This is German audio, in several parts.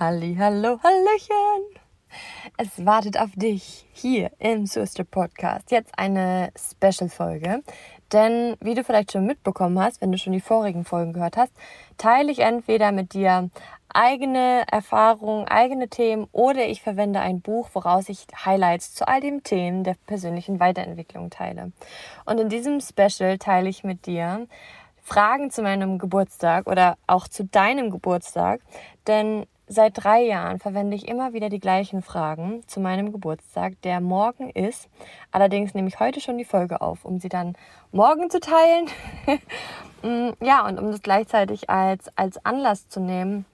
Halli, hallo, hallöchen. Es wartet auf dich hier im Sister Podcast. Jetzt eine Special-Folge. Denn wie du vielleicht schon mitbekommen hast, wenn du schon die vorigen Folgen gehört hast, teile ich entweder mit dir eigene Erfahrungen, eigene Themen oder ich verwende ein Buch, woraus ich Highlights zu all den Themen der persönlichen Weiterentwicklung teile. Und in diesem Special teile ich mit dir Fragen zu meinem Geburtstag oder auch zu deinem Geburtstag, denn seit drei Jahren verwende ich immer wieder die gleichen Fragen zu meinem Geburtstag, der morgen ist. Allerdings nehme ich heute schon die Folge auf, um sie dann morgen zu teilen. Mm, ja, und um das gleichzeitig als, als Anlass zu nehmen,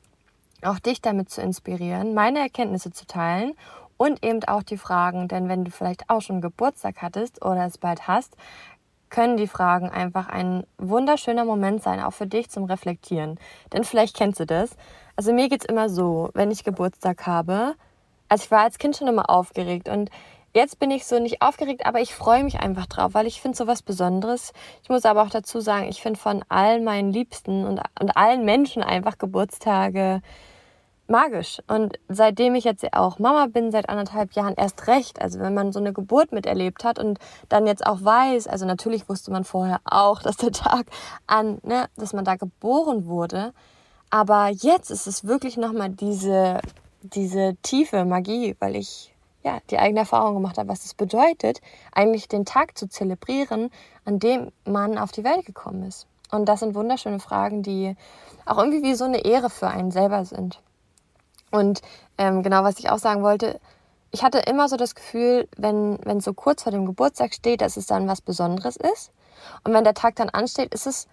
auch dich damit zu inspirieren, meine Erkenntnisse zu teilen und eben auch die Fragen, denn wenn du vielleicht auch schon Geburtstag hattest oder es bald hast, können die Fragen einfach ein wunderschöner Moment sein, auch für dich zum Reflektieren. Denn vielleicht kennst du das. Also mir geht es immer so, wenn ich Geburtstag habe. Also ich war als Kind schon immer aufgeregt und jetzt bin ich so nicht aufgeregt, aber ich freue mich einfach drauf, weil ich finde so was Besonderes. Ich muss aber auch dazu sagen, ich finde von all meinen Liebsten und, und allen Menschen einfach Geburtstage magisch. Und seitdem ich jetzt auch Mama bin, seit anderthalb Jahren erst recht. Also wenn man so eine Geburt miterlebt hat und dann jetzt auch weiß, also natürlich wusste man vorher auch, dass der Tag an, ne, dass man da geboren wurde. Aber jetzt ist es wirklich nochmal diese, diese tiefe Magie, weil ich ja die eigene Erfahrung gemacht habe, was es bedeutet, eigentlich den Tag zu zelebrieren, an dem man auf die Welt gekommen ist. Und das sind wunderschöne Fragen, die auch irgendwie wie so eine Ehre für einen selber sind. Und ähm, genau, was ich auch sagen wollte, ich hatte immer so das Gefühl, wenn wenn so kurz vor dem Geburtstag steht, dass es dann was Besonderes ist. Und wenn der Tag dann ansteht, ist es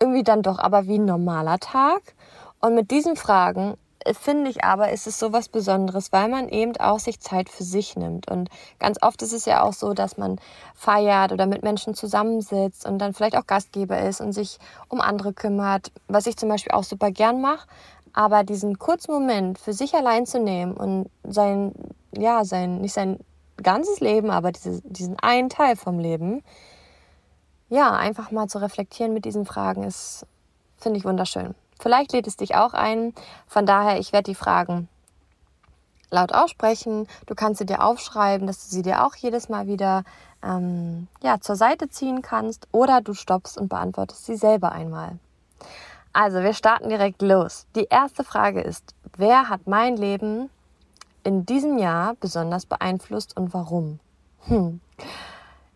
irgendwie dann doch aber wie ein normaler Tag. Und mit diesen Fragen äh, finde ich aber, ist es so was Besonderes, weil man eben auch sich Zeit für sich nimmt. Und ganz oft ist es ja auch so, dass man feiert oder mit Menschen zusammensitzt und dann vielleicht auch Gastgeber ist und sich um andere kümmert, was ich zum Beispiel auch super gern mache. Aber diesen kurzen Moment für sich allein zu nehmen und sein, ja, sein, nicht sein ganzes Leben, aber diese, diesen einen Teil vom Leben, ja, einfach mal zu reflektieren mit diesen Fragen ist, finde ich wunderschön. Vielleicht lädt es dich auch ein. Von daher, ich werde die Fragen laut aussprechen. Du kannst sie dir aufschreiben, dass du sie dir auch jedes Mal wieder ähm, ja, zur Seite ziehen kannst oder du stoppst und beantwortest sie selber einmal. Also, wir starten direkt los. Die erste Frage ist, wer hat mein Leben in diesem Jahr besonders beeinflusst und warum? Hm.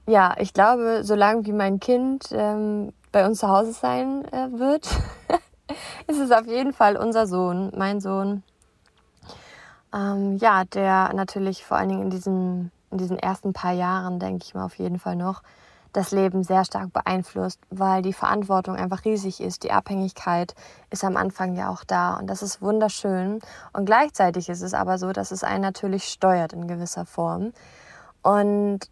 Ja, ich glaube, solange wie mein Kind ähm, bei uns zu Hause sein äh, wird, ist es auf jeden Fall unser Sohn, mein Sohn. Ähm, ja, der natürlich vor allen Dingen in diesen, in diesen ersten paar Jahren, denke ich mal, auf jeden Fall noch das Leben sehr stark beeinflusst, weil die Verantwortung einfach riesig ist. Die Abhängigkeit ist am Anfang ja auch da und das ist wunderschön. Und gleichzeitig ist es aber so, dass es einen natürlich steuert in gewisser Form. Und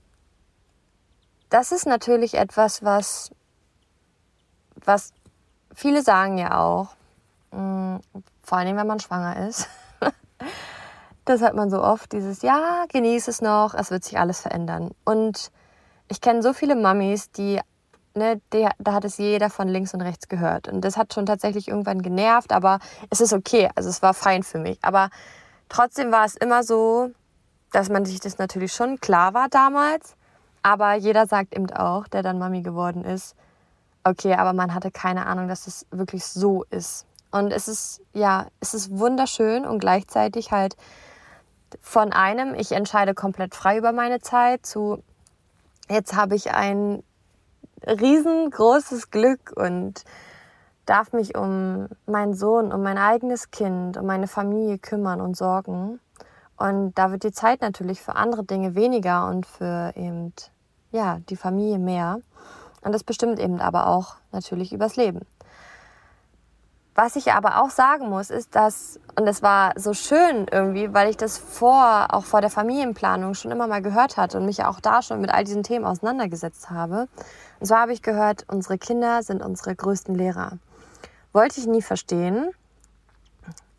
das ist natürlich etwas, was, was viele sagen ja auch, mh, mm, vor allem wenn man schwanger ist. das hört man so oft, dieses Ja, genieße es noch, es wird sich alles verändern. Und ich kenne so viele Mamis, die, ne, die, da hat es jeder von links und rechts gehört. Und das hat schon tatsächlich irgendwann genervt, aber es ist okay. Also es war fein für mich. Aber trotzdem war es immer so, dass man sich das natürlich schon klar war damals. Aber jeder sagt eben auch, der dann Mami geworden ist, okay, aber man hatte keine Ahnung, dass es wirklich so ist. Und es ist, ja, es ist wunderschön und gleichzeitig halt von einem, ich entscheide komplett frei über meine Zeit, zu jetzt habe ich ein riesengroßes Glück und darf mich um meinen Sohn, um mein eigenes Kind, um meine Familie kümmern und sorgen. Und da wird die Zeit natürlich für andere Dinge weniger und für eben, ja, die Familie mehr. Und das bestimmt eben aber auch natürlich übers Leben. Was ich aber auch sagen muss, ist, dass, und es war so schön irgendwie, weil ich das vor, auch vor der Familienplanung schon immer mal gehört hatte und mich auch da schon mit all diesen Themen auseinandergesetzt habe. Und zwar habe ich gehört, unsere Kinder sind unsere größten Lehrer. Wollte ich nie verstehen,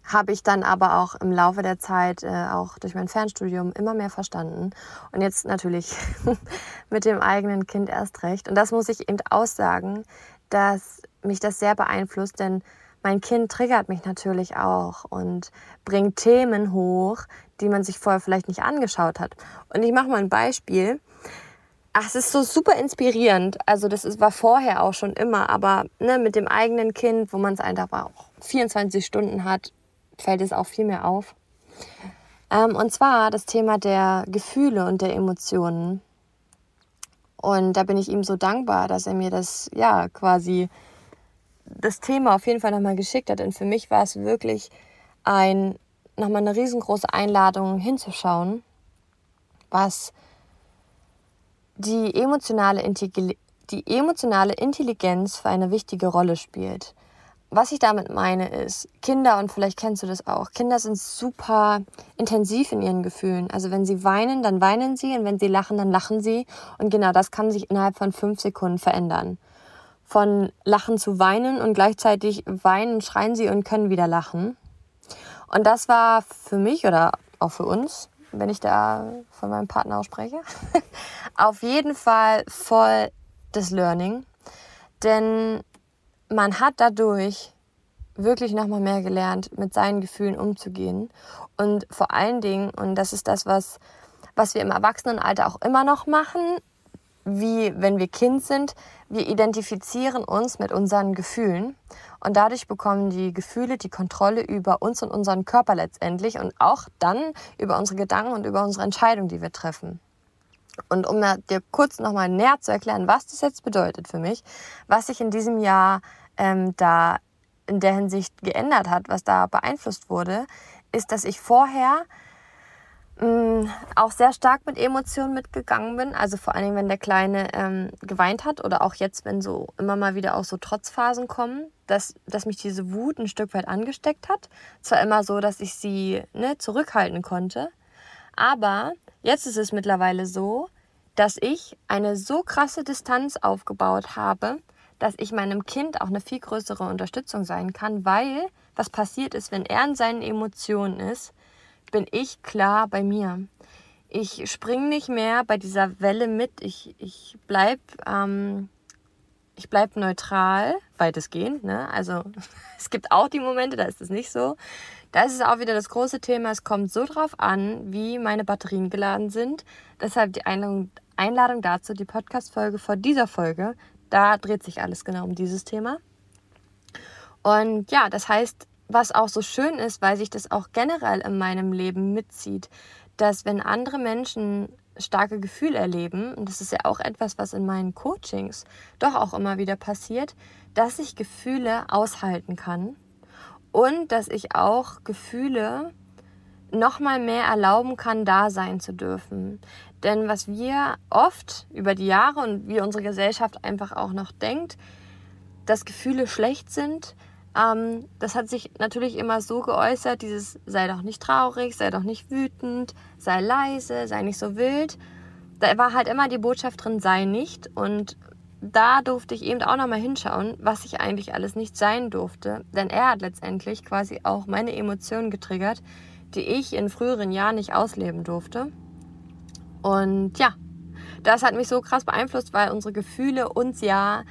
habe ich dann aber auch im Laufe der Zeit, äh, auch durch mein Fernstudium, immer mehr verstanden. Und jetzt natürlich mit dem eigenen Kind erst recht. Und das muss ich eben aussagen, dass mich das sehr beeinflusst, denn mein Kind triggert mich natürlich auch und bringt Themen hoch, die man sich vorher vielleicht nicht angeschaut hat. Und ich mache mal ein Beispiel. Ach, es ist so super inspirierend. Also das ist, war vorher auch schon immer, aber ne, mit dem eigenen Kind, wo man es einfach auch 24 Stunden hat, fällt es auch viel mehr auf. Ähm, und zwar das Thema der Gefühle und der Emotionen. Und da bin ich ihm so dankbar, dass er mir das, ja, quasi das Thema auf jeden Fall nochmal geschickt hat. Denn für mich war es wirklich ein, nochmal eine riesengroße Einladung hinzuschauen, was die emotionale, die emotionale Intelligenz für eine wichtige Rolle spielt was ich damit meine ist, Kinder, und vielleicht kennst du das auch, Kinder sind super intensiv in ihren Gefühlen. Also wenn sie weinen, dann weinen sie und wenn sie lachen, dann lachen sie. Und genau das kann sich innerhalb von fünf Sekunden verändern. Von Lachen zu weinen und gleichzeitig weinen, schreien sie und können wieder lachen. Und das war für mich oder auch für uns, wenn ich da von meinem Partner ausspreche, auf jeden Fall voll das Learning. Denn man hat dadurch wirklich nochmal mehr gelernt, mit seinen Gefühlen umzugehen. Und vor allen Dingen, und das ist das, was, was wir im Erwachsenenalter auch immer noch machen, wie wenn wir Kind sind, wir identifizieren uns mit unseren Gefühlen und dadurch bekommen die Gefühle die Kontrolle über uns und unseren Körper letztendlich und auch dann über unsere Gedanken und über unsere Entscheidungen, die wir treffen. Und um dir kurz nochmal näher zu erklären, was das jetzt bedeutet für mich, was ich in diesem Jahr ähm, da in der Hinsicht geändert hat, was da beeinflusst wurde, ist, dass ich vorher mm, auch sehr stark mit Emotionen mitgegangen bin. Also vor allen Dingen, wenn der Kleine ähm, geweint hat oder auch jetzt, wenn so immer mal wieder auch so Trotzphasen kommen, dass, dass mich diese Wut ein Stück weit angesteckt hat. Zwar immer so, dass ich sie ne, zurückhalten konnte, aber jetzt ist es mittlerweile so, dass ich eine so krasse Distanz aufgebaut habe, dass ich meinem Kind auch eine viel größere Unterstützung sein kann, weil was passiert ist, wenn er in seinen Emotionen ist, bin ich klar bei mir. Ich springe nicht mehr bei dieser Welle mit. Ich, ich bleibe ähm, bleib neutral, weitestgehend. Ne? Also es gibt auch die Momente, da ist es nicht so. Da ist es auch wieder das große Thema. Es kommt so drauf an, wie meine Batterien geladen sind. Deshalb die Einladung, Einladung dazu, die Podcast-Folge vor dieser Folge da dreht sich alles genau um dieses Thema. Und ja, das heißt, was auch so schön ist, weil sich das auch generell in meinem Leben mitzieht, dass wenn andere Menschen starke Gefühle erleben, und das ist ja auch etwas, was in meinen Coachings doch auch immer wieder passiert, dass ich Gefühle aushalten kann und dass ich auch Gefühle noch mal mehr erlauben kann, da sein zu dürfen. Denn was wir oft über die Jahre und wie unsere Gesellschaft einfach auch noch denkt, dass Gefühle schlecht sind, ähm, das hat sich natürlich immer so geäußert, dieses sei doch nicht traurig, sei doch nicht wütend, sei leise, sei nicht so wild. Da war halt immer die Botschaft drin, sei nicht. Und da durfte ich eben auch nochmal hinschauen, was ich eigentlich alles nicht sein durfte. Denn er hat letztendlich quasi auch meine Emotionen getriggert, die ich in früheren Jahren nicht ausleben durfte. Und ja, das hat mich so krass beeinflusst, weil unsere Gefühle uns ja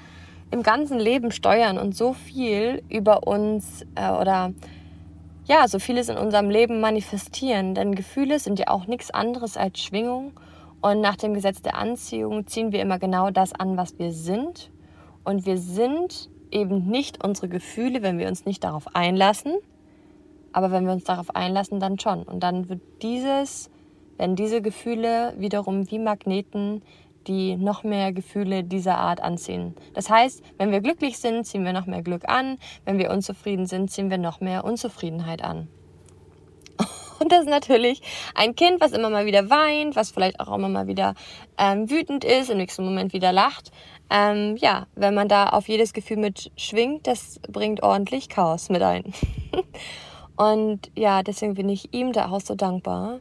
im ganzen Leben steuern und so viel über uns äh, oder ja, so vieles in unserem Leben manifestieren. Denn Gefühle sind ja auch nichts anderes als Schwingung. Und nach dem Gesetz der Anziehung ziehen wir immer genau das an, was wir sind. Und wir sind eben nicht unsere Gefühle, wenn wir uns nicht darauf einlassen. Aber wenn wir uns darauf einlassen, dann schon. Und dann wird dieses werden diese Gefühle wiederum wie Magneten, die noch mehr Gefühle dieser Art anziehen. Das heißt, wenn wir glücklich sind, ziehen wir noch mehr Glück an. Wenn wir unzufrieden sind, ziehen wir noch mehr Unzufriedenheit an. Und das ist natürlich ein Kind, was immer mal wieder weint, was vielleicht auch immer mal wieder ähm, wütend ist, im nächsten Moment wieder lacht. Ähm, ja, wenn man da auf jedes Gefühl mit schwingt, das bringt ordentlich Chaos mit ein. Und ja, deswegen bin ich ihm da auch so dankbar,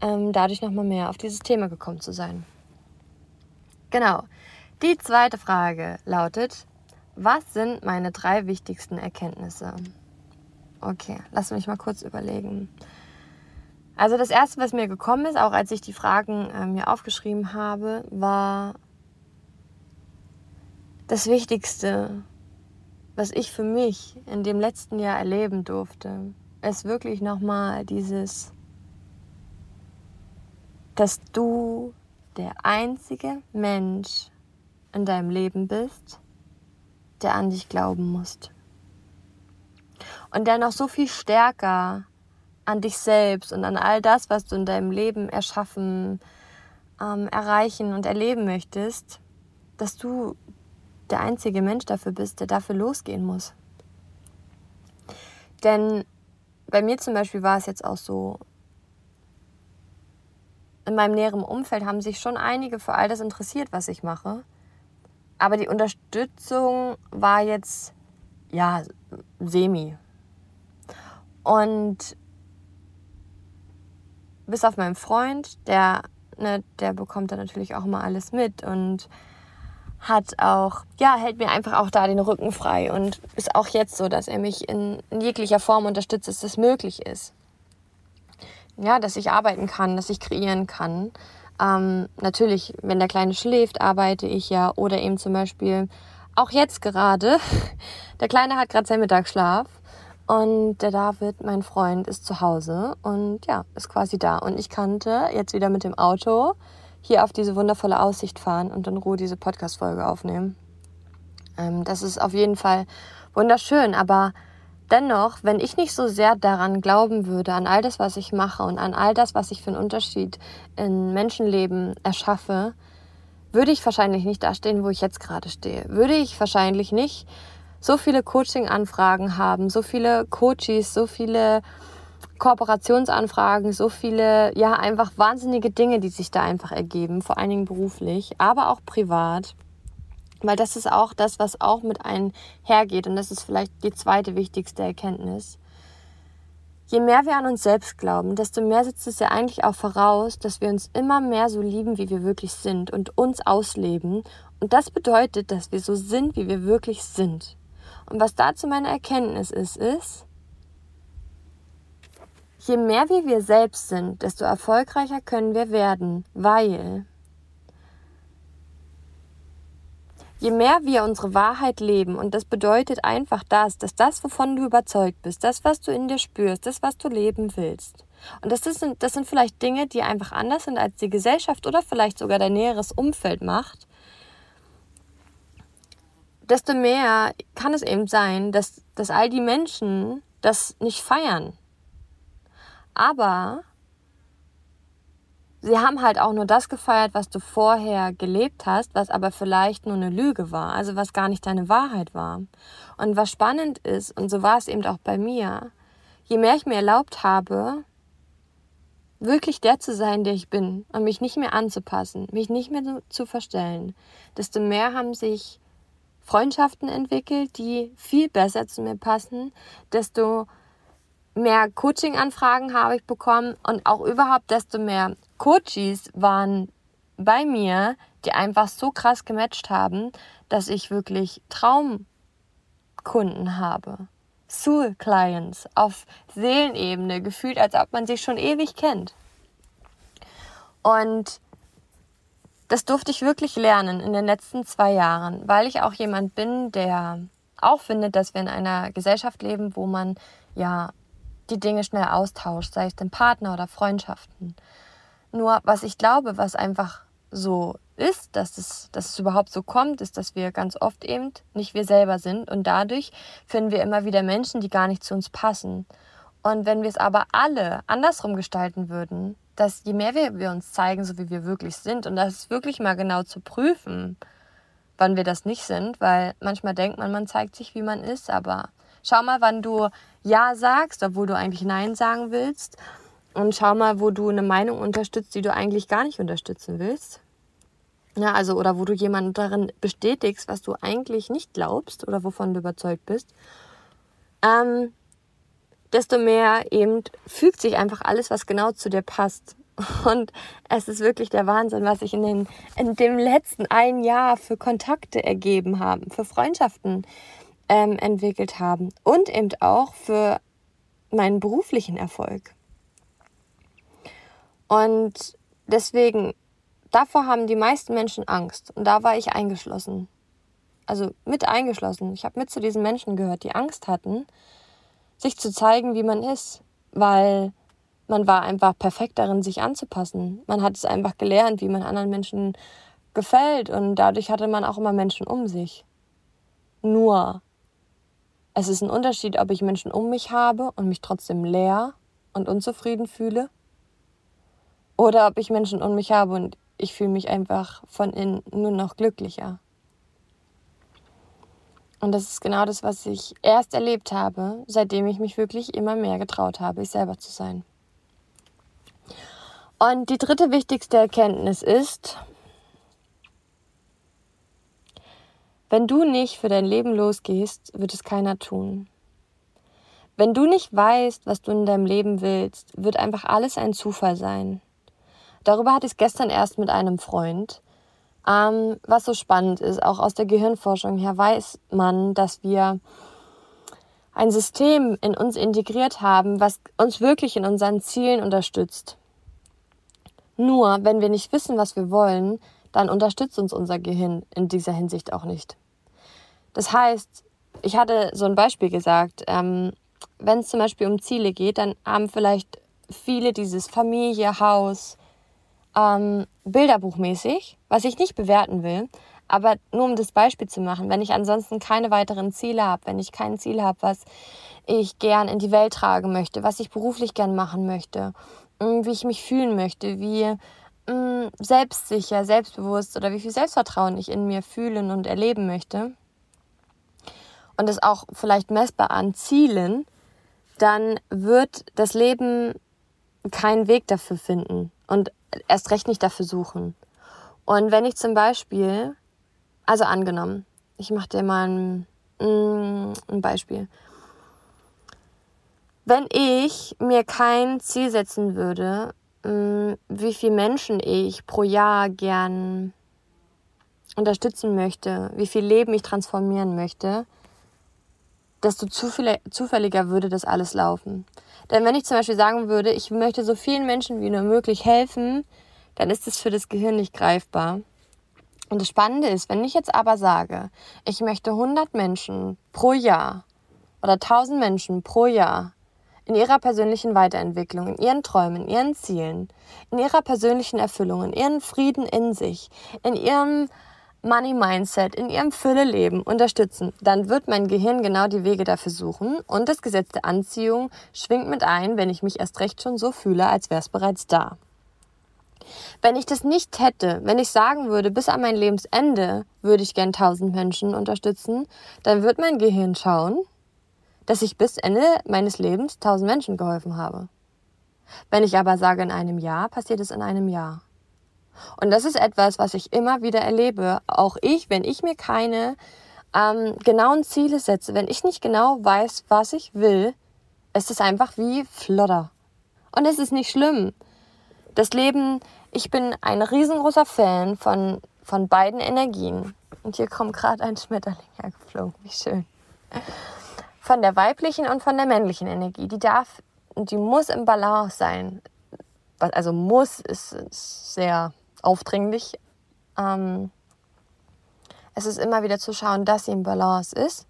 ähm, dadurch nochmal mehr auf dieses Thema gekommen zu sein. Genau. Die zweite Frage lautet, was sind meine drei wichtigsten Erkenntnisse? Okay, lass mich mal kurz überlegen. Also das Erste, was mir gekommen ist, auch als ich die Fragen äh, mir aufgeschrieben habe, war das Wichtigste was ich für mich in dem letzten Jahr erleben durfte, ist wirklich nochmal dieses, dass du der einzige Mensch in deinem Leben bist, der an dich glauben muss. Und der noch so viel stärker an dich selbst und an all das, was du in deinem Leben erschaffen, ähm, erreichen und erleben möchtest, dass du der einzige Mensch dafür bist, der dafür losgehen muss. Denn bei mir zum Beispiel war es jetzt auch so, in meinem näheren Umfeld haben sich schon einige für all das interessiert, was ich mache. Aber die Unterstützung war jetzt, ja, semi. Und bis auf meinen Freund, der, ne, der bekommt dann natürlich auch immer alles mit und hat auch, ja, hält mir einfach auch da den Rücken frei und ist auch jetzt so, dass er mich in, in jeglicher Form unterstützt, dass das möglich ist. Ja, dass ich arbeiten kann, dass ich kreieren kann. Ähm, natürlich, wenn der Kleine schläft, arbeite ich ja. Oder eben zum Beispiel auch jetzt gerade. Der Kleine hat gerade seinen Mittagsschlaf. Und der David, mein Freund, ist zu Hause und ja, ist quasi da. Und ich kannte jetzt wieder mit dem Auto hier auf diese wundervolle Aussicht fahren und in Ruhe diese Podcast-Folge aufnehmen. Ähm, das ist auf jeden Fall wunderschön, aber dennoch, wenn ich nicht so sehr daran glauben würde, an all das, was ich mache und an all das, was ich für einen Unterschied in Menschenleben erschaffe, würde ich wahrscheinlich nicht da stehen, wo ich jetzt gerade stehe. Würde ich wahrscheinlich nicht so viele Coaching-Anfragen haben, so viele Coaches, so viele Kooperationsanfragen, so viele, ja, einfach wahnsinnige Dinge, die sich da einfach ergeben, vor allen Dingen beruflich, aber auch privat. Weil das ist auch das, was auch mit einhergeht. Und das ist vielleicht die zweite wichtigste Erkenntnis. Je mehr wir an uns selbst glauben, desto mehr setzt es ja eigentlich auch voraus, dass wir uns immer mehr so lieben, wie wir wirklich sind und uns ausleben. Und das bedeutet, dass wir so sind, wie wir wirklich sind. Und was dazu meine Erkenntnis ist, ist, je mehr wie wir selbst sind, desto erfolgreicher können wir werden, weil je mehr wir unsere Wahrheit leben, und das bedeutet einfach das, dass das, wovon du überzeugt bist, das, was du in dir spürst, das, was du leben willst, und das, ist, das sind vielleicht Dinge, die einfach anders sind, als die Gesellschaft oder vielleicht sogar dein näheres Umfeld macht, desto mehr kann es eben sein, dass, dass all die Menschen das nicht feiern. Aber sie haben halt auch nur das gefeiert, was du vorher gelebt hast, was aber vielleicht nur eine Lüge war, also was gar nicht deine Wahrheit war. Und was spannend ist, und so war es eben auch bei mir, je mehr ich mir erlaubt habe, wirklich der zu sein, der ich bin und mich nicht mehr anzupassen, mich nicht mehr zu verstellen, desto mehr haben sich Freundschaften entwickelt, die viel besser zu mir passen, desto mehr Coaching-Anfragen habe ich bekommen und auch überhaupt desto mehr Coaches waren bei mir, die einfach so krass gematcht haben, dass ich wirklich Traumkunden habe. Soul Clients auf Seelenebene, gefühlt, als ob man sich schon ewig kennt. Und das durfte ich wirklich lernen in den letzten zwei Jahren, weil ich auch jemand bin, der auch findet, dass wir in einer Gesellschaft leben, wo man ja die Dinge schnell austauscht, sei es den Partner oder Freundschaften. Nur was ich glaube, was einfach so ist, dass es, dass es überhaupt so kommt, ist, dass wir ganz oft eben nicht wir selber sind und dadurch finden wir immer wieder Menschen, die gar nicht zu uns passen. Und wenn wir es aber alle andersrum gestalten würden, dass je mehr wir, wir uns zeigen, so wie wir wirklich sind, und das ist wirklich mal genau zu prüfen, wann wir das nicht sind, weil manchmal denkt man, man zeigt sich, wie man ist, aber schau mal, wann du Ja sagst, obwohl du eigentlich Nein sagen willst. Und schau mal, wo du eine Meinung unterstützt, die du eigentlich gar nicht unterstützen willst. Ja, also, oder wo du jemanden darin bestätigst, was du eigentlich nicht glaubst oder wovon du überzeugt bist. Ähm, desto mehr eben fügt sich einfach alles, was genau zu dir passt. Und es ist wirklich der Wahnsinn, was sich in, den, in dem letzten ein Jahr für Kontakte ergeben haben, für Freundschaften ähm, entwickelt haben und eben auch für meinen beruflichen Erfolg. Und deswegen, davor haben die meisten Menschen Angst und da war ich eingeschlossen. also mit eingeschlossen, ich habe mit zu diesen Menschen gehört, die Angst hatten, sich zu zeigen, wie man ist, weil man war einfach perfekt darin, sich anzupassen. Man hat es einfach gelernt, wie man anderen Menschen gefällt und dadurch hatte man auch immer Menschen um sich. Nur, es ist ein Unterschied, ob ich Menschen um mich habe und mich trotzdem leer und unzufrieden fühle oder ob ich Menschen um mich habe und ich fühle mich einfach von innen nur noch glücklicher. Und das ist genau das, was ich erst erlebt habe, seitdem ich mich wirklich immer mehr getraut habe, ich selber zu sein. Und die dritte wichtigste Erkenntnis ist, wenn du nicht für dein Leben losgehst, wird es keiner tun. Wenn du nicht weißt, was du in deinem Leben willst, wird einfach alles ein Zufall sein. Darüber hatte ich es gestern erst mit einem Freund. Ähm, was so spannend ist, auch aus der Gehirnforschung her weiß man, dass wir ein System in uns integriert haben, was uns wirklich in unseren Zielen unterstützt. Nur, wenn wir nicht wissen, was wir wollen, dann unterstützt uns unser Gehirn in dieser Hinsicht auch nicht. Das heißt, ich hatte so ein Beispiel gesagt, ähm, wenn es zum Beispiel um Ziele geht, dann haben vielleicht viele dieses Familie, Haus, ähm, Bilderbuchmäßig, was ich nicht bewerten will, aber nur um das Beispiel zu machen, wenn ich ansonsten keine weiteren Ziele habe, wenn ich kein Ziel habe, was ich gern in die Welt tragen möchte, was ich beruflich gern machen möchte, mm, wie ich mich fühlen möchte, wie mh, mm, selbstsicher, selbstbewusst oder wie viel Selbstvertrauen ich in mir fühlen und erleben möchte und es auch vielleicht messbar an Zielen, dann wird das Leben keinen Weg dafür finden. Und erst recht nicht dafür suchen. Und wenn ich zum Beispiel, also angenommen, ich mache dir mal ein, mm, ein Beispiel. Wenn ich mir kein Ziel setzen würde, mm, wie viele Menschen ich pro Jahr gern unterstützen möchte, wie viel Leben ich transformieren möchte, desto zufälliger würde das alles laufen. Denn wenn ich zum Beispiel sagen würde, ich möchte so vielen Menschen wie nur möglich helfen, dann ist es für das Gehirn nicht greifbar. Und das Spannende ist, wenn ich jetzt aber sage, ich möchte 100 Menschen pro Jahr oder 1000 Menschen pro Jahr in ihrer persönlichen Weiterentwicklung, in ihren Träumen, in ihren Zielen, in ihrer persönlichen Erfüllung, in ihren Frieden in sich, in ihrem Money Mindset in ihrem Fülle-Leben unterstützen, dann wird mein Gehirn genau die Wege dafür suchen und das Gesetz der Anziehung schwingt mit ein, wenn ich mich erst recht schon so fühle, als wäre es bereits da. Wenn ich das nicht hätte, wenn ich sagen würde, bis an mein Lebensende würde ich gern 1000 Menschen unterstützen, dann wird mein Gehirn schauen, dass ich bis Ende meines Lebens 1000 Menschen geholfen habe. Wenn ich aber sage, in einem Jahr, passiert es in einem Jahr. Und das ist etwas, was ich immer wieder erlebe. Auch ich, wenn ich mir keine ähm, genauen Ziele setze, wenn ich nicht genau weiß, was ich will, ist es einfach wie Flodder. Und es ist nicht schlimm. Das Leben, ich bin ein riesengroßer Fan von, von beiden Energien. Und hier kommt gerade ein Schmetterling hergeflogen. Wie schön. Von der weiblichen und von der männlichen Energie. Die darf und die muss im Balance sein. Also muss ist sehr aufdringlich. Ähm, es ist immer wieder zu schauen, dass sie im Balance ist.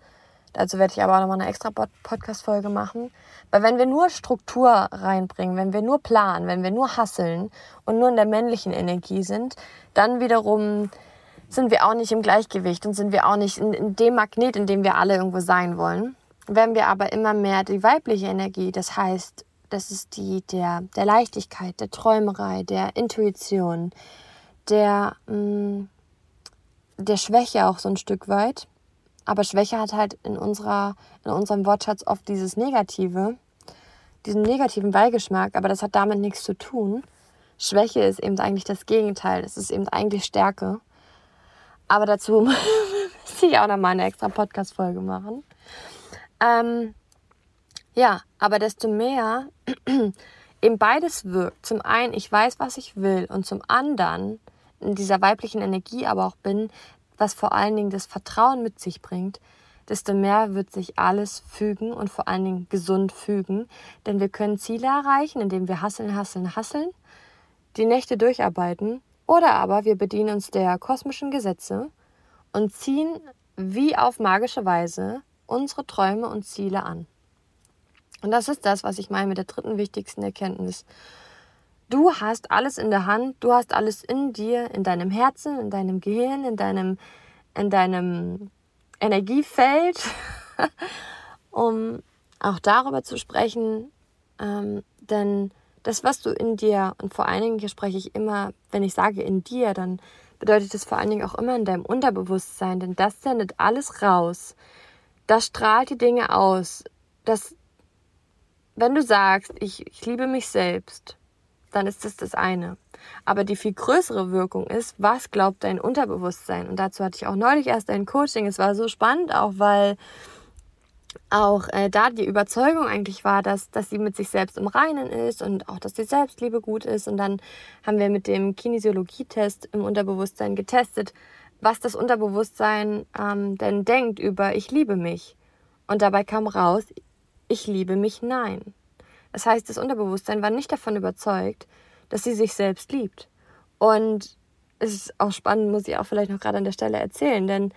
Dazu werde ich aber auch nochmal eine extra Podcast-Folge machen. Weil wenn wir nur Struktur reinbringen, wenn wir nur planen, wenn wir nur hasseln und nur in der männlichen Energie sind, dann wiederum sind wir auch nicht im Gleichgewicht und sind wir auch nicht in, in dem Magnet, in dem wir alle irgendwo sein wollen. Wenn wir aber immer mehr die weibliche Energie, das heißt das ist die der, der Leichtigkeit, der Träumerei, der Intuition, der, mh, mm, der Schwäche auch so ein Stück weit. Aber Schwäche hat halt in, unserer, in unserem Wortschatz oft dieses Negative, diesen negativen Beigeschmack, aber das hat damit nichts zu tun. Schwäche ist eben eigentlich das Gegenteil. Es ist eben eigentlich Stärke. Aber dazu müsste ich auch nochmal eine extra Podcast-Folge machen. Ähm, ja, aber desto mehr eben beides wirkt. Zum einen, ich weiß, was ich will und zum anderen in dieser weiblichen Energie aber auch bin, was vor allen Dingen das Vertrauen mit sich bringt, desto mehr wird sich alles fügen und vor allen Dingen gesund fügen. Denn wir können Ziele erreichen, indem wir hasseln, hasseln, hasseln, die Nächte durcharbeiten oder aber wir bedienen uns der kosmischen Gesetze und ziehen wie auf magische Weise unsere Träume und Ziele an. Und das ist das, was ich meine mit der dritten wichtigsten Erkenntnis. Du hast alles in der Hand, du hast alles in dir, in deinem Herzen, in deinem Gehirn, in deinem, in deinem Energiefeld, um auch darüber zu sprechen. Ähm, denn das, was du in dir, und vor allen Dingen, hier spreche ich immer, wenn ich sage in dir, dann bedeutet das vor allen Dingen auch immer in deinem Unterbewusstsein, denn das sendet alles raus. Das strahlt die Dinge aus. Das, wenn du sagst, ich, ich liebe mich selbst, dann ist das das eine. Aber die viel größere Wirkung ist, was glaubt dein Unterbewusstsein? Und dazu hatte ich auch neulich erst ein Coaching. Es war so spannend, auch weil auch äh, da die Überzeugung eigentlich war, dass, dass sie mit sich selbst im Reinen ist und auch, dass die Selbstliebe gut ist. Und dann haben wir mit dem Kinesiologietest im Unterbewusstsein getestet, was das Unterbewusstsein ähm, denn denkt über ich liebe mich. Und dabei kam raus, ich liebe mich nein. Das heißt, das Unterbewusstsein war nicht davon überzeugt, dass sie sich selbst liebt. Und es ist auch spannend, muss ich auch vielleicht noch gerade an der Stelle erzählen, denn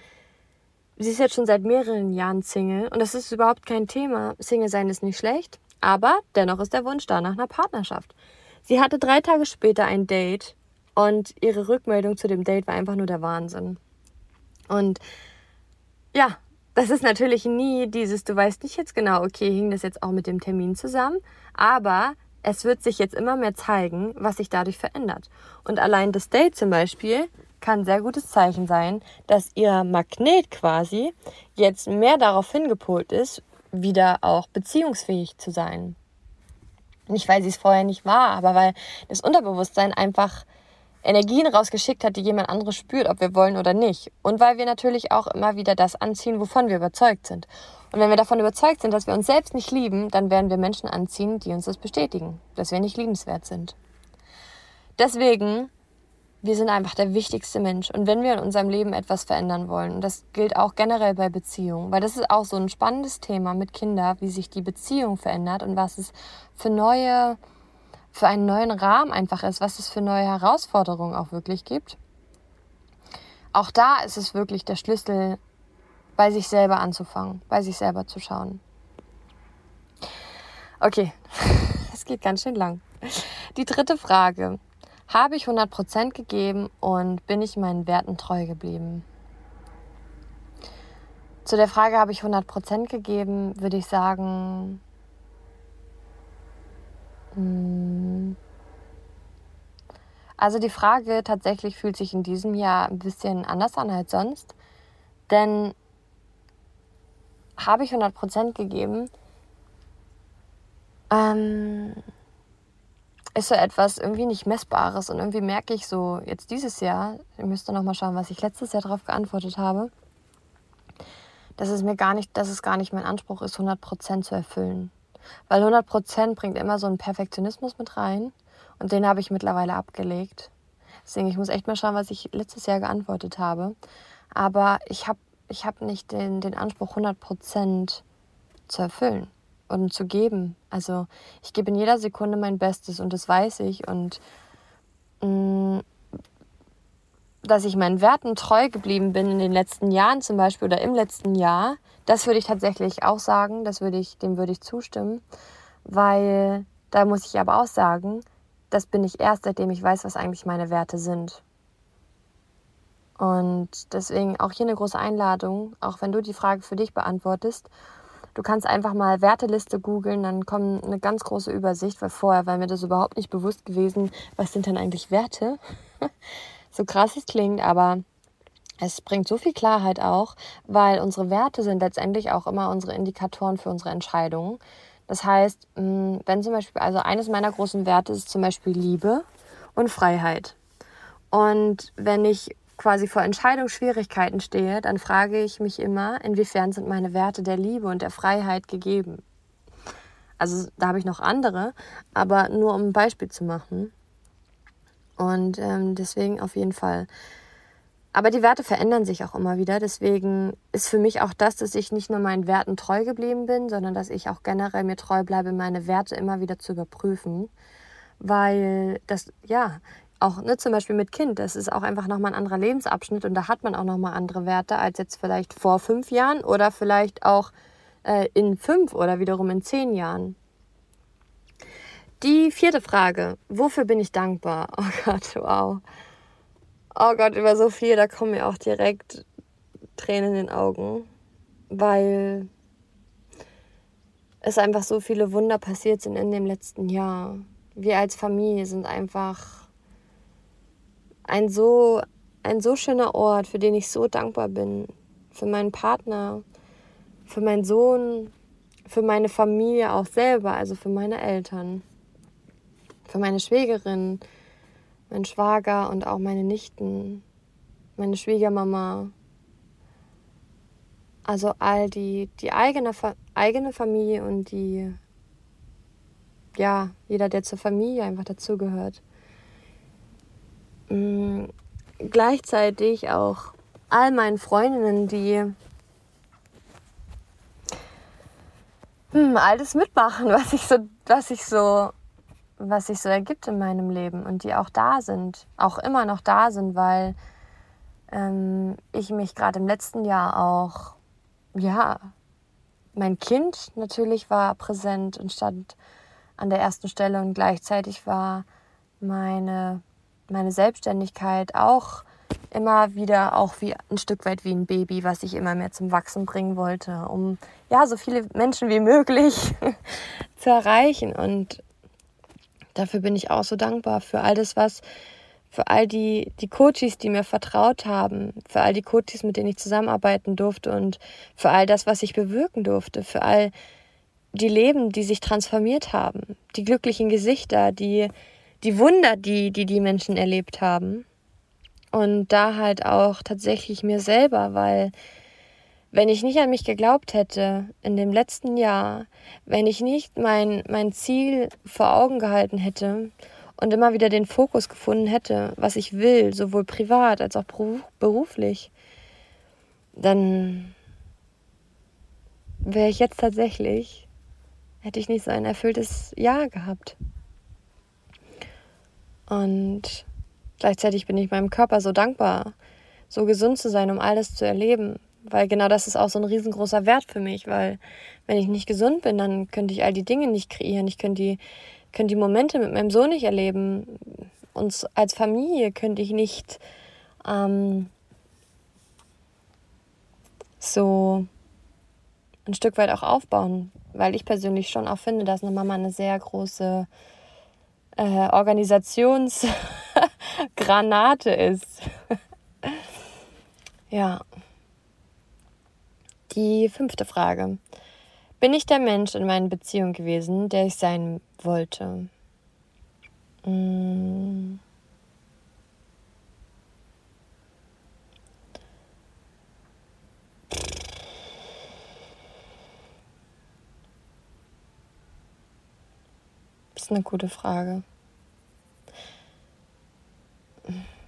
sie ist jetzt schon seit mehreren Jahren Single und das ist überhaupt kein Thema. Single sein ist nicht schlecht, aber dennoch ist der Wunsch da nach einer Partnerschaft. Sie hatte drei Tage später ein Date und ihre Rückmeldung zu dem Date war einfach nur der Wahnsinn. Und ja, das ist natürlich nie dieses, du weißt nicht jetzt genau, okay, hing das jetzt auch mit dem Termin zusammen, aber es wird sich jetzt immer mehr zeigen, was sich dadurch verändert. Und allein das Date zum Beispiel kann ein sehr gutes Zeichen sein, dass ihr Magnet quasi jetzt mehr darauf hingepolt ist, wieder auch beziehungsfähig zu sein. Nicht, weil sie es vorher nicht war, aber weil das Unterbewusstsein einfach Energien rausgeschickt hat, die jemand anderes spürt, ob wir wollen oder nicht. Und weil wir natürlich auch immer wieder das anziehen, wovon wir überzeugt sind. Und wenn wir davon überzeugt sind, dass wir uns selbst nicht lieben, dann werden wir Menschen anziehen, die uns das bestätigen, dass wir nicht liebenswert sind. Deswegen wir sind einfach der wichtigste Mensch. Und wenn wir in unserem Leben etwas verändern wollen, und das gilt auch generell bei Beziehungen, weil das ist auch so ein spannendes Thema mit Kindern, wie sich die Beziehung verändert und was es für neue, für einen neuen Rahmen einfach ist, was es für neue Herausforderungen auch wirklich gibt. Auch da ist es wirklich der Schlüssel, bei sich selber anzufangen, bei sich selber zu schauen. Okay, es geht ganz schön lang. Die dritte Frage. Habe ich 100% gegeben und bin ich meinen Werten treu geblieben? Zu der Frage, habe ich 100% gegeben, würde ich sagen. Also die Frage tatsächlich fühlt sich in diesem Jahr ein bisschen anders an als sonst. Denn habe ich 100% gegeben? Ähm, ist so etwas irgendwie nicht Messbares. Und irgendwie merke ich so, jetzt dieses Jahr, ich müsste noch mal schauen, was ich letztes Jahr darauf geantwortet habe, dass es mir gar nicht, dass es gar nicht mein Anspruch ist, 100% zu erfüllen. Weil 100% bringt immer so einen Perfektionismus mit rein. Und den habe ich mittlerweile abgelegt. Deswegen, ich muss echt mal schauen, was ich letztes Jahr geantwortet habe. Aber ich habe ich hab nicht den, den Anspruch, 100% zu erfüllen und zu geben. Also ich gebe in jeder Sekunde mein Bestes und das weiß ich. Und mh, mm, dass ich meinen Werten treu geblieben bin in den letzten Jahren zum Beispiel oder im letzten Jahr, das würde ich tatsächlich auch sagen, das würde ich, dem würde ich zustimmen, weil da muss ich aber auch sagen, das bin ich erst, seitdem ich weiß, was eigentlich meine Werte sind. Und deswegen auch hier eine große Einladung, auch wenn du die Frage für dich beantwortest, Du kannst einfach mal Werteliste googeln, dann kommt eine ganz große Übersicht, weil vorher war mir das überhaupt nicht bewusst gewesen, was sind denn eigentlich Werte? so krass es klingt, aber es bringt so viel Klarheit auch, weil unsere Werte sind letztendlich auch immer unsere Indikatoren für unsere Entscheidungen. Das heißt, mm, wenn zum Beispiel, also eines meiner großen Werte ist zum Beispiel Liebe und Freiheit. Und wenn ich quasi vor Entscheidungsschwierigkeiten stehe, dann frage ich mich immer, inwiefern sind meine Werte der Liebe und der Freiheit gegeben. Also da habe ich noch andere, aber nur um ein Beispiel zu machen. Und ähm, deswegen auf jeden Fall. Aber die Werte verändern sich auch immer wieder. Deswegen ist für mich auch das, dass ich nicht nur meinen Werten treu geblieben bin, sondern dass ich auch generell mir treu bleibe, meine Werte immer wieder zu überprüfen. Weil das, ja, auch ne, zum Beispiel mit Kind, das ist auch einfach nochmal ein anderer Lebensabschnitt und da hat man auch nochmal andere Werte als jetzt vielleicht vor fünf Jahren oder vielleicht auch äh, in fünf oder wiederum in zehn Jahren. Die vierte Frage, wofür bin ich dankbar? Oh Gott, wow. Oh Gott, über so viel, da kommen mir auch direkt Tränen in den Augen, weil es einfach so viele Wunder passiert sind in dem letzten Jahr. Wir als Familie sind einfach ein so, ein so schöner Ort, für den ich so dankbar bin. Für meinen Partner, für meinen Sohn, für meine Familie auch selber, also für meine Eltern, für meine Schwägerin, mein Schwager und auch meine Nichten, meine Schwiegermama. Also all die, die eigene, eigene Familie und die, ja, jeder, der zur Familie einfach dazugehört mh, mm, gleichzeitig auch all meinen Freundinnen, die hm, alles mitmachen, was sich so, was sich so, was sich so ergibt in meinem Leben und die auch da sind, auch immer noch da sind, weil ähm, ich mich gerade im letzten Jahr auch, ja, mein Kind natürlich war präsent und stand an der ersten Stelle und gleichzeitig war meine meine Selbstständigkeit auch immer wieder auch wie ein Stück weit wie ein Baby, was ich immer mehr zum Wachsen bringen wollte, um ja so viele Menschen wie möglich zu erreichen. Und dafür bin ich auch so dankbar. Für all das, was für all die, die Coaches, die mir vertraut haben, für all die Coaches, mit denen ich zusammenarbeiten durfte. Und für all das, was ich bewirken durfte, für all die Leben, die sich transformiert haben, die glücklichen Gesichter, die die Wunder, die, die die Menschen erlebt haben. Und da halt auch tatsächlich mir selber, weil wenn ich nicht an mich geglaubt hätte in dem letzten Jahr, wenn ich nicht mein, mein Ziel vor Augen gehalten hätte und immer wieder den Fokus gefunden hätte, was ich will, sowohl privat als auch beruflich, dann wäre ich jetzt tatsächlich, hätte ich nicht so ein erfülltes Jahr gehabt. Und gleichzeitig bin ich meinem Körper so dankbar, so gesund zu sein, um alles zu erleben. Weil genau das ist auch so ein riesengroßer Wert für mich, weil wenn ich nicht gesund bin, dann könnte ich all die Dinge nicht kreieren. Ich könnte die, könnte die Momente mit meinem Sohn nicht erleben. Uns als Familie könnte ich nicht ähm, so ein Stück weit auch aufbauen, weil ich persönlich schon auch finde, dass eine Mama eine sehr große äh, Organisationsgranate ist. ja. Die fünfte Frage. Bin ich der Mensch in meinen Beziehungen gewesen, der ich sein wollte? Hm. Das ist eine gute Frage.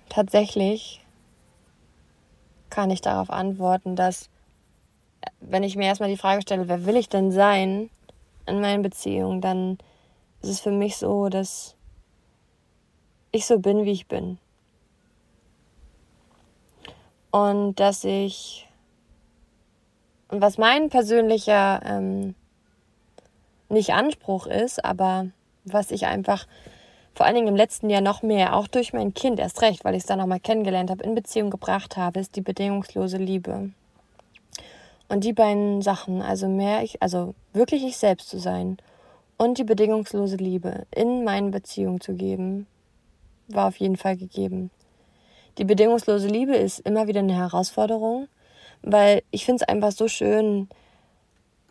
Tatsächlich kann ich darauf antworten, dass wenn ich mir erstmal die Frage stelle, wer will ich denn sein in meinen Beziehungen, dann ist es für mich so, dass ich so bin, wie ich bin. Und dass ich, was mein persönlicher, ähm, nicht Anspruch ist, aber was ich einfach vor allen Dingen im letzten Jahr noch mehr, auch durch mein Kind erst recht, weil ich es dann nochmal kennengelernt habe, in Beziehung gebracht habe, ist die bedingungslose Liebe. Und die beiden Sachen, also mehr ich, also wirklich ich selbst zu sein und die bedingungslose Liebe in meinen Beziehungen zu geben, war auf jeden Fall gegeben. Die bedingungslose Liebe ist immer wieder eine Herausforderung, weil ich finde es einfach so schön,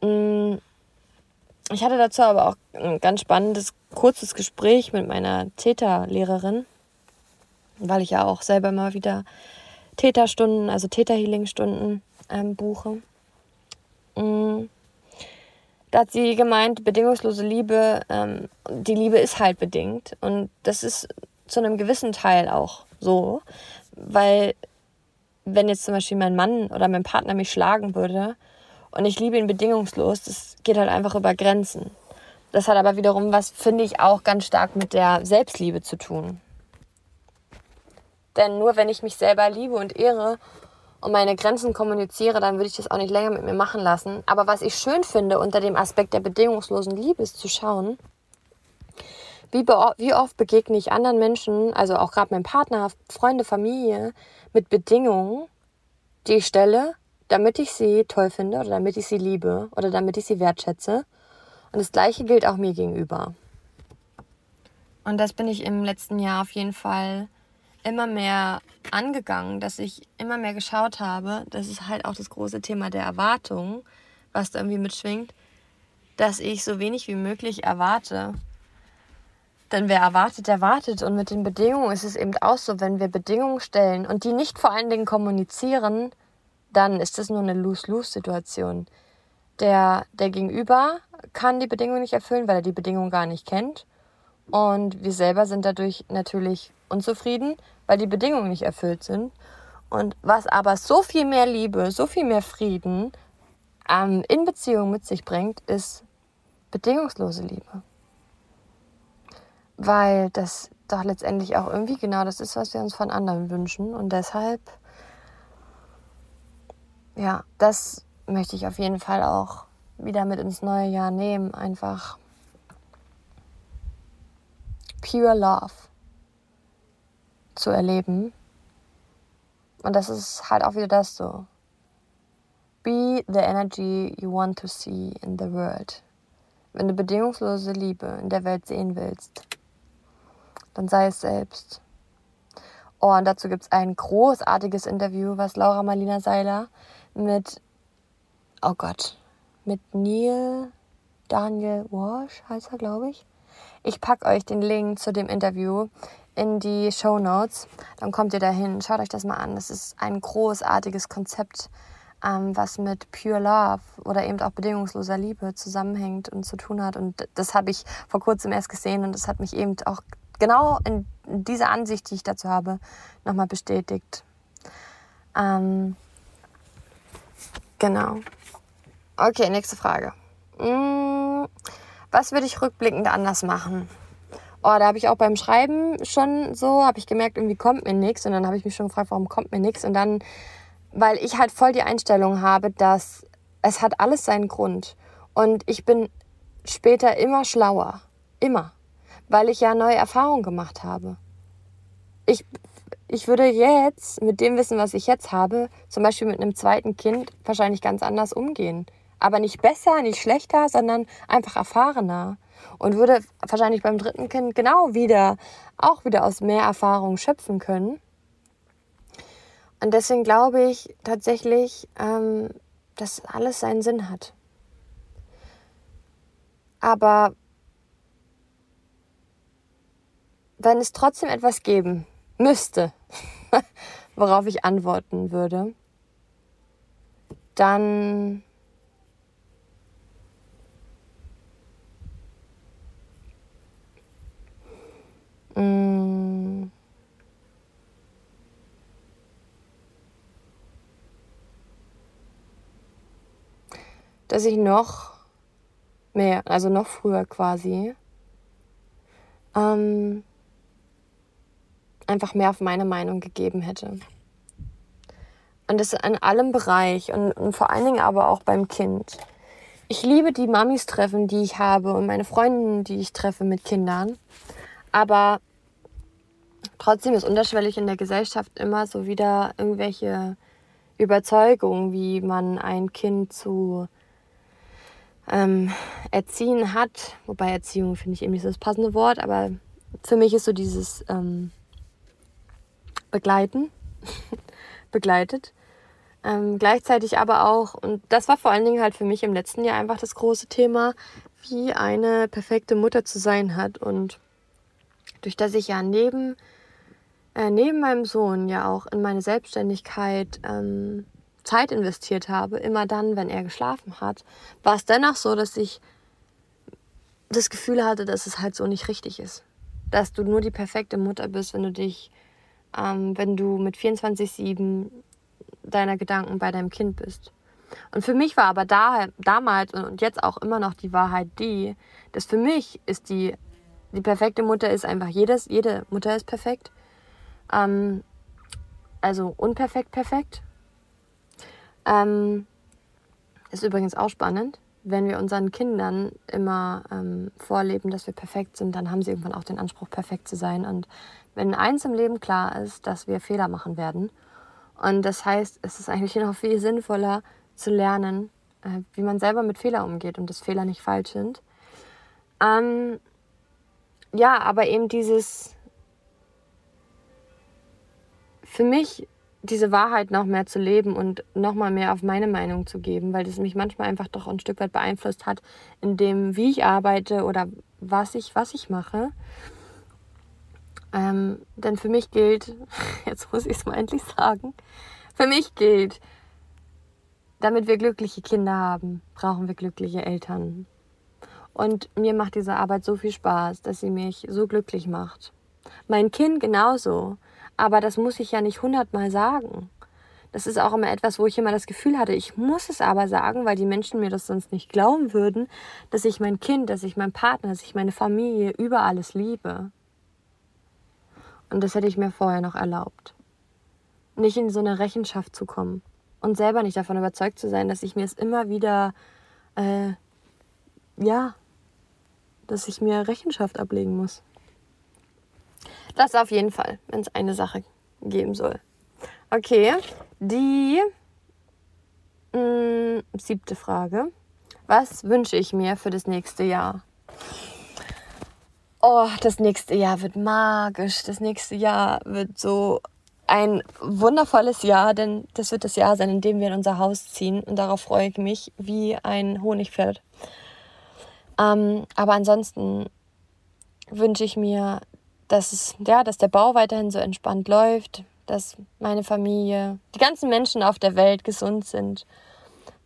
mh, mm, ich hatte dazu aber auch ein ganz spannendes, kurzes Gespräch mit meiner Täterlehrerin, weil ich ja auch selber mal wieder Täterstunden, also Täterhealing-Stunden ähm, buche. Mhm. Da hat sie gemeint, bedingungslose Liebe, ähm, die Liebe ist halt bedingt. Und das ist zu einem gewissen Teil auch so, weil wenn jetzt zum Beispiel mein Mann oder mein Partner mich schlagen würde, und ich liebe ihn bedingungslos. Das geht halt einfach über Grenzen. Das hat aber wiederum was, finde ich, auch ganz stark mit der Selbstliebe zu tun. Denn nur wenn ich mich selber liebe und ehre und meine Grenzen kommuniziere, dann würde ich das auch nicht länger mit mir machen lassen. Aber was ich schön finde unter dem Aspekt der bedingungslosen Liebe ist zu schauen, wie, wie oft begegne ich anderen Menschen, also auch gerade meinem Partner, Freunde, Familie, mit Bedingungen, die ich stelle, damit ich sie toll finde oder damit ich sie liebe oder damit ich sie wertschätze. Und das Gleiche gilt auch mir gegenüber. Und das bin ich im letzten Jahr auf jeden Fall immer mehr angegangen, dass ich immer mehr geschaut habe, das ist halt auch das große Thema der Erwartung, was da irgendwie mitschwingt, dass ich so wenig wie möglich erwarte. Denn wer erwartet, erwartet. Und mit den Bedingungen ist es eben auch so, wenn wir Bedingungen stellen und die nicht vor allen Dingen kommunizieren, dann ist das nur eine Lose-Lose-Situation. Der, der Gegenüber kann die Bedingungen nicht erfüllen, weil er die Bedingungen gar nicht kennt. Und wir selber sind dadurch natürlich unzufrieden, weil die Bedingungen nicht erfüllt sind. Und was aber so viel mehr Liebe, so viel mehr Frieden ähm, in Beziehung mit sich bringt, ist bedingungslose Liebe. Weil das doch letztendlich auch irgendwie genau das ist, was wir uns von anderen wünschen. Und deshalb, ja, das möchte ich auf jeden Fall auch wieder mit ins neue Jahr nehmen. Einfach pure Love zu erleben. Und das ist halt auch wieder das so. Be the energy you want to see in the world. Wenn du bedingungslose Liebe in der Welt sehen willst, dann sei es selbst. Oh, und dazu gibt es ein großartiges Interview, was Laura Marlina Seiler mit, oh Gott, mit Neil Daniel Walsh heißt er, glaube ich. Ich packe euch den Link zu dem Interview in die Show Notes. Dann kommt ihr dahin. Schaut euch das mal an. Das ist ein großartiges Konzept, ähm, was mit Pure Love oder eben auch bedingungsloser Liebe zusammenhängt und zu tun hat. Und das habe ich vor kurzem erst gesehen und das hat mich eben auch genau in dieser Ansicht, die ich dazu habe, nochmal bestätigt. Ähm, genau. Okay, nächste Frage. Hm, was würde ich rückblickend anders machen? Oh, da habe ich auch beim Schreiben schon so, habe ich gemerkt, irgendwie kommt mir nichts. Und dann habe ich mich schon gefragt, warum kommt mir nichts? Und dann, weil ich halt voll die Einstellung habe, dass es hat alles seinen Grund. Und ich bin später immer schlauer. Immer. Weil ich ja neue Erfahrungen gemacht habe. Ich, ich würde jetzt mit dem Wissen, was ich jetzt habe, zum Beispiel mit einem zweiten Kind, wahrscheinlich ganz anders umgehen. Aber nicht besser, nicht schlechter, sondern einfach erfahrener und würde wahrscheinlich beim dritten Kind genau wieder, auch wieder aus mehr Erfahrung schöpfen können. Und deswegen glaube ich tatsächlich, ähm, dass alles seinen Sinn hat. Aber wenn es trotzdem etwas geben müsste, worauf ich antworten würde, dann Dass ich noch mehr, also noch früher quasi, ähm, einfach mehr auf meine Meinung gegeben hätte. Und das in allem Bereich und, und vor allen Dingen aber auch beim Kind. Ich liebe die Mamis-Treffen, die ich habe und meine Freundinnen, die ich treffe mit Kindern. Aber trotzdem ist unterschwellig in der Gesellschaft immer so wieder irgendwelche Überzeugungen, wie man ein Kind zu ähm, erziehen hat. Wobei Erziehung finde ich eben nicht so das passende Wort, aber für mich ist so dieses ähm, Begleiten, begleitet. Ähm, gleichzeitig aber auch, und das war vor allen Dingen halt für mich im letzten Jahr einfach das große Thema, wie eine perfekte Mutter zu sein hat. Und durch das ich ja neben, äh, neben meinem Sohn ja auch in meine Selbstständigkeit ähm, Zeit investiert habe, immer dann, wenn er geschlafen hat, war es dennoch so, dass ich das Gefühl hatte, dass es halt so nicht richtig ist. Dass du nur die perfekte Mutter bist, wenn du dich, ähm, wenn du mit 24-7 deiner Gedanken bei deinem Kind bist. Und für mich war aber da, damals und jetzt auch immer noch die Wahrheit die, dass für mich ist die die perfekte Mutter ist einfach jedes, jede Mutter ist perfekt. Ähm, also unperfekt, perfekt. Ähm, ist übrigens auch spannend. Wenn wir unseren Kindern immer ähm, vorleben, dass wir perfekt sind, dann haben sie irgendwann auch den Anspruch, perfekt zu sein. Und wenn eins im Leben klar ist, dass wir Fehler machen werden, und das heißt, es ist eigentlich noch viel sinnvoller zu lernen, äh, wie man selber mit Fehlern umgeht und dass Fehler nicht falsch sind. Ähm, ja, aber eben dieses, für mich diese Wahrheit noch mehr zu leben und noch mal mehr auf meine Meinung zu geben, weil das mich manchmal einfach doch ein Stück weit beeinflusst hat, in dem, wie ich arbeite oder was ich, was ich mache. Ähm, denn für mich gilt, jetzt muss ich es mal endlich sagen, für mich gilt, damit wir glückliche Kinder haben, brauchen wir glückliche Eltern. Und mir macht diese Arbeit so viel Spaß, dass sie mich so glücklich macht. Mein Kind genauso. Aber das muss ich ja nicht hundertmal sagen. Das ist auch immer etwas, wo ich immer das Gefühl hatte, ich muss es aber sagen, weil die Menschen mir das sonst nicht glauben würden, dass ich mein Kind, dass ich meinen Partner, dass ich meine Familie über alles liebe. Und das hätte ich mir vorher noch erlaubt. Nicht in so eine Rechenschaft zu kommen und selber nicht davon überzeugt zu sein, dass ich mir es immer wieder, äh, ja, dass ich mir Rechenschaft ablegen muss. Das auf jeden Fall, wenn es eine Sache geben soll. Okay, die mh, mm, siebte Frage. Was wünsche ich mir für das nächste Jahr? Oh, das nächste Jahr wird magisch. Das nächste Jahr wird so ein wundervolles Jahr, denn das wird das Jahr sein, in dem wir in unser Haus ziehen. Und darauf freue ich mich wie ein Honigpferd. Ähm, aber ansonsten wünsche ich mir dass es, ja, dass der Bau weiterhin so entspannt läuft, dass meine Familie, die ganzen Menschen auf der Welt gesund sind,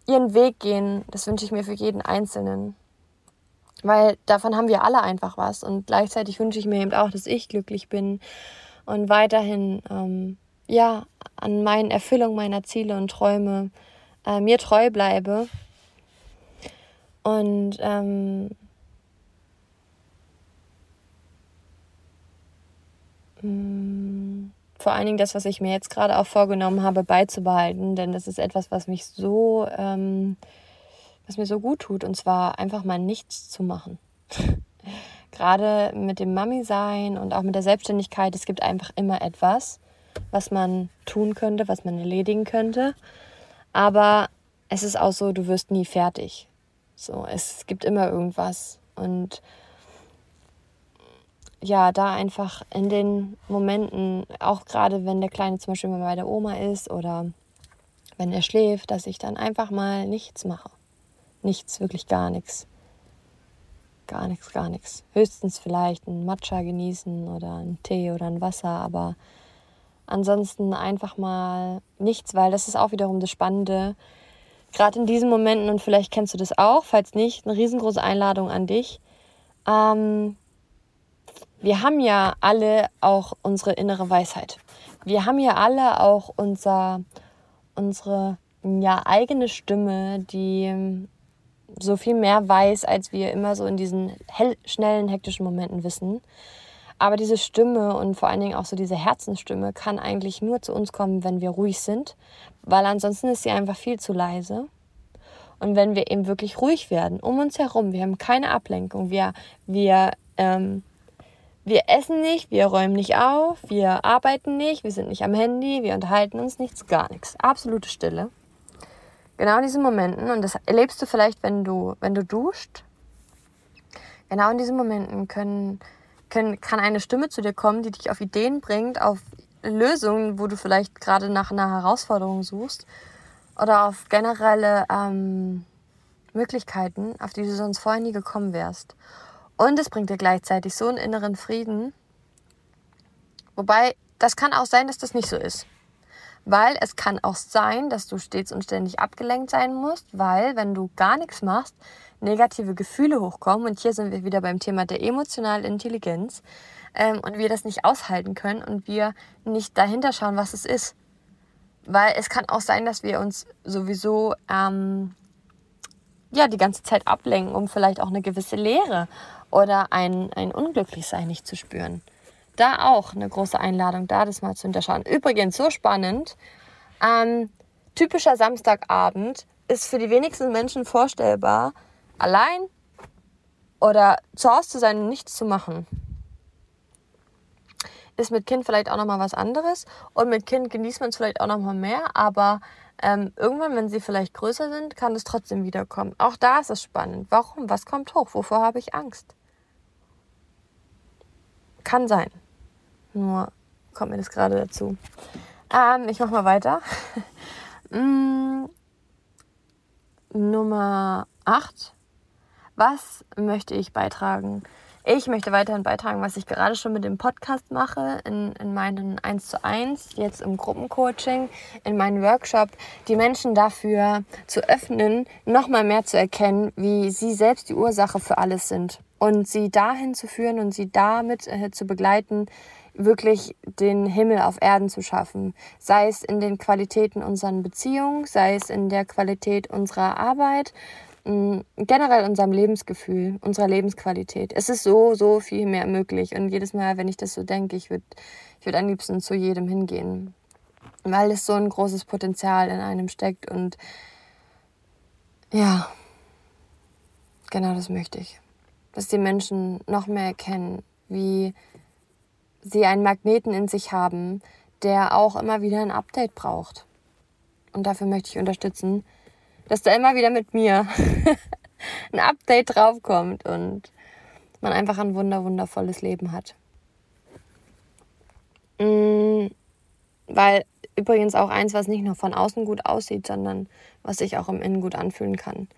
ihren Weg gehen. Das wünsche ich mir für jeden Einzelnen. Weil davon haben wir alle einfach was. Und gleichzeitig wünsche ich mir eben auch, dass ich glücklich bin und weiterhin ähm, ja, an meinen Erfüllung meiner Ziele und Träume äh, mir treu bleibe. Und ähm, Mm, vor allen Dingen das, was ich mir jetzt gerade auch vorgenommen habe, beizubehalten, denn das ist etwas, was mich so, ähm, was mir so gut tut, und zwar einfach mal nichts zu machen. gerade mit dem Mami-Sein und auch mit der Selbstständigkeit, es gibt einfach immer etwas, was man tun könnte, was man erledigen könnte. Aber es ist auch so, du wirst nie fertig. So, es gibt immer irgendwas. Und ja, da einfach in den Momenten, auch gerade wenn der Kleine zum Beispiel bei der Oma ist oder wenn er schläft, dass ich dann einfach mal nichts mache. Nichts, wirklich gar nichts. Gar nichts, gar nichts. Höchstens vielleicht ein Matcha genießen oder einen Tee oder ein Wasser, aber ansonsten einfach mal nichts, weil das ist auch wiederum das Spannende. Gerade in diesen Momenten, und vielleicht kennst du das auch, falls nicht, eine riesengroße Einladung an dich. Ähm, wir haben ja alle auch unsere innere Weisheit. Wir haben ja alle auch unser, unsere ja, eigene Stimme, die so viel mehr weiß, als wir immer so in diesen hell, schnellen, hektischen Momenten wissen. Aber diese Stimme und vor allen Dingen auch so diese Herzensstimme kann eigentlich nur zu uns kommen, wenn wir ruhig sind, weil ansonsten ist sie einfach viel zu leise. Und wenn wir eben wirklich ruhig werden, um uns herum, wir haben keine Ablenkung, wir, wir ähm, wir essen nicht, wir räumen nicht auf, wir arbeiten nicht, wir sind nicht am Handy, wir unterhalten uns nichts, gar nichts. Absolute Stille. Genau in diesen Momenten, und das erlebst du vielleicht, wenn du, wenn du duscht, genau in diesen Momenten können, können, kann eine Stimme zu dir kommen, die dich auf Ideen bringt, auf Lösungen, wo du vielleicht gerade nach einer Herausforderung suchst oder auf generelle ähm, Möglichkeiten, auf die du sonst vorher nie gekommen wärst. Und es bringt dir gleichzeitig so einen inneren Frieden. Wobei, das kann auch sein, dass das nicht so ist. Weil es kann auch sein, dass du stets und ständig abgelenkt sein musst, weil wenn du gar nichts machst, negative Gefühle hochkommen. Und hier sind wir wieder beim Thema der emotionalen Intelligenz. Ähm, und wir das nicht aushalten können und wir nicht dahinter schauen, was es ist. Weil es kann auch sein, dass wir uns sowieso ähm, ja, die ganze Zeit ablenken, um vielleicht auch eine gewisse Leere oder ein, ein Unglücklichsein nicht zu spüren. da auch eine große Einladung, da das mal zu hinterschauen. Übrigens, so spannend, ähm, typischer Samstagabend ist für die wenigsten Menschen vorstellbar, allein oder zu Hause zu sein und nichts zu machen. Ist mit Kind vielleicht auch nochmal was anderes und mit Kind genießt man es vielleicht auch nochmal mehr, aber ähm, irgendwann, wenn sie vielleicht größer sind, kann es trotzdem wiederkommen. Auch da ist es spannend. Warum? Was kommt hoch? Wovor habe ich Angst? Kann sein. Nur kommt mir das gerade dazu. Ähm, ich mache mal weiter. mm, Nummer 8. Was möchte ich beitragen? Ich möchte weiterhin beitragen, was ich gerade schon mit dem Podcast mache, in, in meinen 1 zu 1, jetzt im Gruppencoaching, in meinem Workshop, die Menschen dafür zu öffnen, nochmal mehr zu erkennen, wie sie selbst die Ursache für alles sind und sie dahin zu führen und sie damit äh, zu begleiten, wirklich den Himmel auf Erden zu schaffen. Sei es in den Qualitäten unserer Beziehungen, sei es in der Qualität unserer Arbeit, generell unserem Lebensgefühl, unserer Lebensqualität. Es ist so, so viel mehr möglich. Und jedes Mal, wenn ich das so denke, ich würde ich würd am liebsten zu jedem hingehen. Weil es so ein großes Potenzial in einem steckt. Und ja, genau das möchte ich. Dass die Menschen noch mehr erkennen, wie sie einen Magneten in sich haben, der auch immer wieder ein Update braucht. Und dafür möchte ich unterstützen, dass da immer wieder mit mir ein Update draufkommt und man einfach ein wunder wundervolles Leben hat. Mhm, weil übrigens auch eins, was nicht nur von außen gut aussieht, sondern was sich auch im Innen gut anfühlen kann.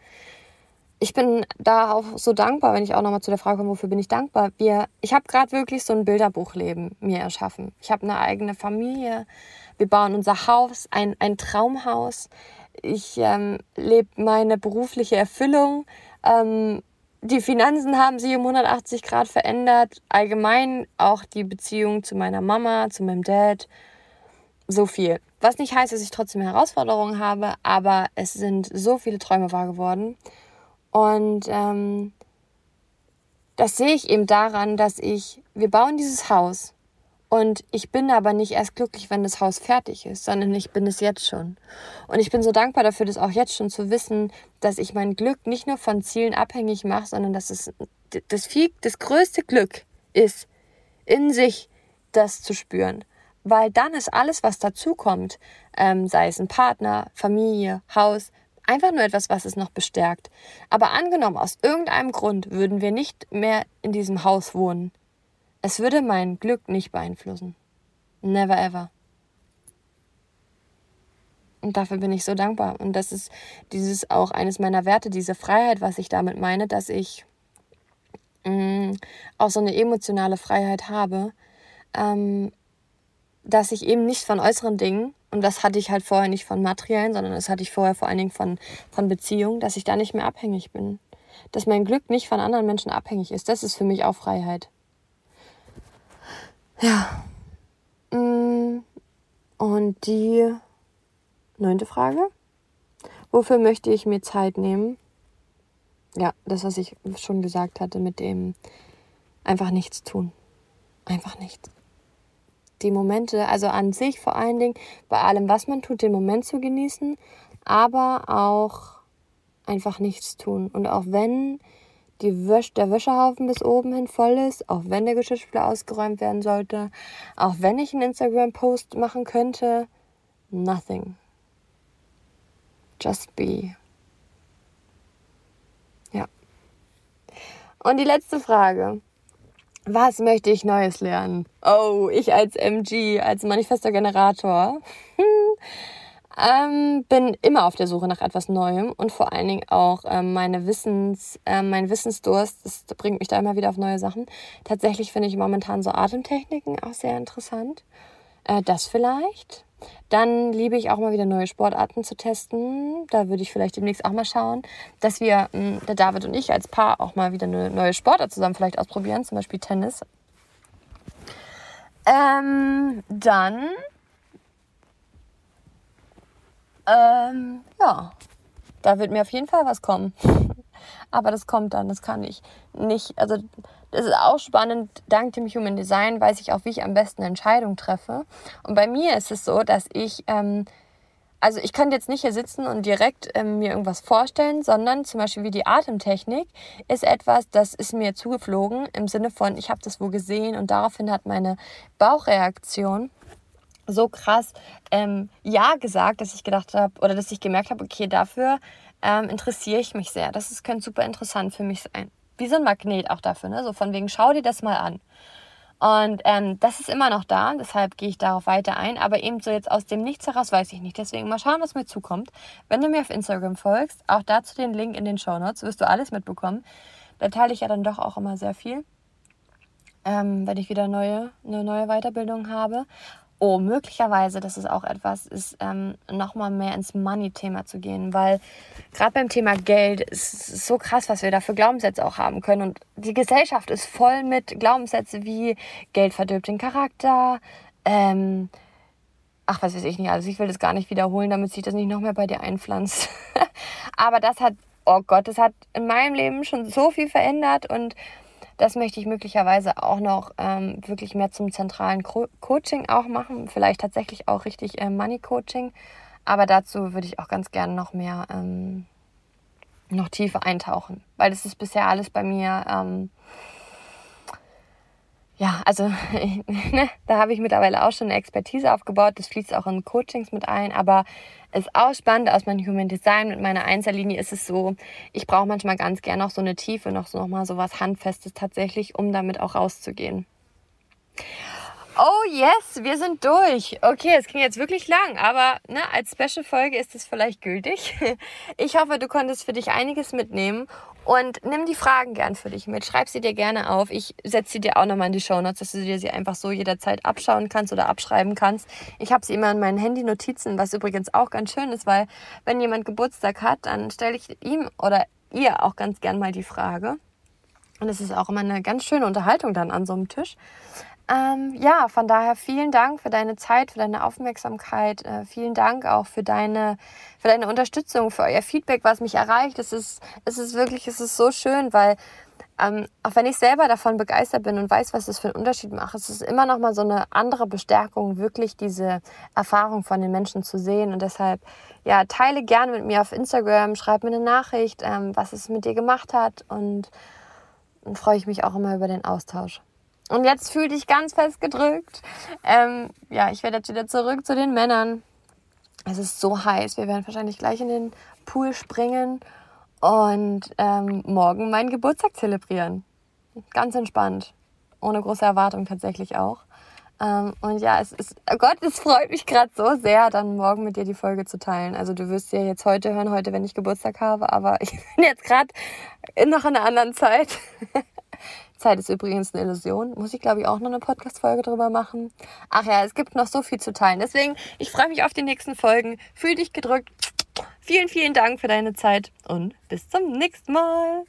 Ich bin da auch so dankbar, wenn ich auch nochmal zu der Frage komme, wofür bin ich dankbar? Wir, ich habe gerade wirklich so ein Bilderbuchleben mir erschaffen. Ich habe eine eigene Familie. Wir bauen unser Haus, ein, ein Traumhaus ich ähm, lebe meine berufliche Erfüllung. Ähm, die Finanzen haben sich um 180 Grad verändert. Allgemein auch die Beziehung zu meiner Mama, zu meinem Dad. So viel. Was nicht heißt, dass ich trotzdem Herausforderungen habe, aber es sind so viele Träume wahr geworden. Und ähm, das sehe ich eben daran, dass ich, wir bauen dieses Haus und ich bin aber nicht erst glücklich, wenn das Haus fertig ist, sondern ich bin es jetzt schon. Und ich bin so dankbar dafür, das auch jetzt schon zu wissen, dass ich mein Glück nicht nur von Zielen abhängig mache, sondern dass es das viel, das größte Glück ist, in sich das zu spüren. Weil dann ist alles, was dazukommt, ähm, sei es ein Partner, Familie, Haus, einfach nur etwas, was es noch bestärkt. Aber angenommen, aus irgendeinem Grund würden wir nicht mehr in diesem Haus wohnen, es würde mein Glück nicht beeinflussen. Never ever. Und dafür bin ich so dankbar. Und das ist dieses auch eines meiner Werte, diese Freiheit, was ich damit meine, dass ich mh, mm, auch so eine emotionale Freiheit habe, ähm, dass ich eben nicht von äußeren Dingen, und das hatte ich halt vorher nicht von materiellen, sondern das hatte ich vorher vor allen Dingen von, von Beziehungen, dass ich da nicht mehr abhängig bin. Dass mein Glück nicht von anderen Menschen abhängig ist. Das ist für mich auch Freiheit. Ja. Mm. Und die neunte Frage. Wofür möchte ich mir Zeit nehmen? Ja, das, was ich schon gesagt hatte, mit dem einfach nichts tun. Einfach nichts. Die Momente, also an sich vor allen Dingen, bei allem, was man tut, den Moment zu genießen, aber auch einfach nichts tun. Und auch wenn die Wäsch der Wäschehaufen bis oben hin voll ist, auch wenn der Geschirrspüler ausgeräumt werden sollte, auch wenn ich einen Instagram-Post machen könnte. Nothing. Just be. Ja. Und die letzte Frage. Was möchte ich Neues lernen? Oh, ich als MG, als Manifester Generator. Ähm, bin immer auf der Suche nach etwas Neuem und vor allen Dingen auch ähm, meine Wissens, äh, mein Wissensdurst, das bringt mich da immer wieder auf neue Sachen. Tatsächlich finde ich momentan so Atemtechniken auch sehr interessant. Äh, das vielleicht. Dann liebe ich auch mal wieder neue Sportarten zu testen. Da würde ich vielleicht demnächst auch mal schauen, dass wir, mh, hm, der David und ich als Paar, auch mal wieder eine neue Sportart zusammen vielleicht ausprobieren, zum Beispiel Tennis. Ähm, dann ähm, ja, da wird mir auf jeden Fall was kommen. Aber das kommt dann, das kann ich nicht. Also Das ist auch spannend. Dank dem Human Design weiß ich auch, wie ich am besten Entscheidungen treffe. Und bei mir ist es so, dass ich, ähm, also ich könnte jetzt nicht hier sitzen und direkt ähm, mir irgendwas vorstellen, sondern zum Beispiel wie die Atemtechnik ist etwas, das ist mir zugeflogen im Sinne von, ich habe das wo gesehen und daraufhin hat meine Bauchreaktion so krass ähm, Ja gesagt, dass ich gedacht habe oder dass ich gemerkt habe, okay, dafür ähm, interessiere ich mich sehr. Das ist, könnte super interessant für mich sein. Wie so ein Magnet auch dafür, ne? So von wegen, schau dir das mal an. Und ähm, das ist immer noch da, deshalb gehe ich darauf weiter ein. Aber eben so jetzt aus dem Nichts heraus weiß ich nicht. Deswegen mal schauen, was mir zukommt. Wenn du mir auf Instagram folgst, auch dazu den Link in den Show Notes, wirst du alles mitbekommen. Da teile ich ja dann doch auch immer sehr viel, ähm, wenn ich wieder neue, eine neue Weiterbildung habe. Oh, möglicherweise, das ist auch etwas, ist ähm, nochmal mehr ins Money-Thema zu gehen, weil gerade beim Thema Geld ist es so krass, was wir da für Glaubenssätze auch haben können. Und die Gesellschaft ist voll mit Glaubenssätzen wie Geld verdirbt den Charakter, ähm, ach, was weiß ich nicht, also ich will das gar nicht wiederholen, damit sich das nicht noch mehr bei dir einpflanzt. Aber das hat, oh Gott, das hat in meinem Leben schon so viel verändert und das möchte ich möglicherweise auch noch ähm, wirklich mehr zum zentralen Co Coaching auch machen. Vielleicht tatsächlich auch richtig äh, Money Coaching. Aber dazu würde ich auch ganz gerne noch mehr, ähm, noch tiefer eintauchen. Weil das ist bisher alles bei mir, ähm, ja, also ne, da habe ich mittlerweile auch schon eine Expertise aufgebaut. Das fließt auch in Coachings mit ein. Aber ist auch spannend aus meinem Human Design mit meiner Einzellinie ist es so, ich brauche manchmal ganz gerne noch so eine Tiefe, noch so noch mal so was Handfestes tatsächlich, um damit auch rauszugehen. Oh yes, wir sind durch. Okay, es ging jetzt wirklich lang, aber ne, als Special-Folge ist es vielleicht gültig. Ich hoffe, du konntest für dich einiges mitnehmen und nimm die Fragen gern für dich mit. Schreib sie dir gerne auf. Ich setze sie dir auch nochmal in die Show Notes, dass du dir sie einfach so jederzeit abschauen kannst oder abschreiben kannst. Ich habe sie immer in meinen Handy-Notizen, was übrigens auch ganz schön ist, weil wenn jemand Geburtstag hat, dann stelle ich ihm oder ihr auch ganz gern mal die Frage. Und es ist auch immer eine ganz schöne Unterhaltung dann an so einem Tisch. Ähm, ja, von daher vielen Dank für deine Zeit, für deine Aufmerksamkeit. Äh, vielen Dank auch für deine, für deine Unterstützung, für euer Feedback, was mich erreicht. Es ist, es ist wirklich, es ist so schön, weil ähm, auch wenn ich selber davon begeistert bin und weiß, was das für einen Unterschied macht, es ist immer noch mal so eine andere Bestärkung, wirklich diese Erfahrung von den Menschen zu sehen. Und deshalb, ja, teile gerne mit mir auf Instagram, schreib mir eine Nachricht, ähm, was es mit dir gemacht hat. Und dann freue ich mich auch immer über den Austausch. Und jetzt fühl dich ganz fest gedrückt. Ähm, ja, ich werde jetzt wieder zurück zu den Männern. Es ist so heiß. Wir werden wahrscheinlich gleich in den Pool springen und ähm, morgen meinen Geburtstag zelebrieren. Ganz entspannt. Ohne große Erwartung tatsächlich auch. Ähm, und ja, es ist, oh Gott, es freut mich gerade so sehr, dann morgen mit dir die Folge zu teilen. Also du wirst ja jetzt heute hören, heute, wenn ich Geburtstag habe, aber ich bin jetzt gerade noch in einer anderen Zeit. Zeit ist übrigens eine Illusion. Muss ich, glaube ich, auch noch eine Podcast-Folge drüber machen. Ach ja, es gibt noch so viel zu teilen. Deswegen, ich freue mich auf die nächsten Folgen. Fühl dich gedrückt. Vielen, vielen Dank für deine Zeit und bis zum nächsten Mal.